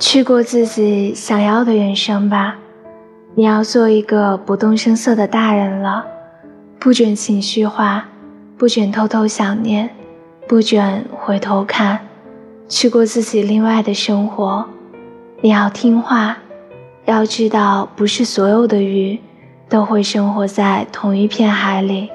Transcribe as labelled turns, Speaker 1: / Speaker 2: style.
Speaker 1: 去过自己想要的人生吧。你要做一个不动声色的大人了。不准情绪化不准偷偷想念不准回头看。去过自己另外的生活。你要听话要知道不是所有的鱼都会生活在同一片海里。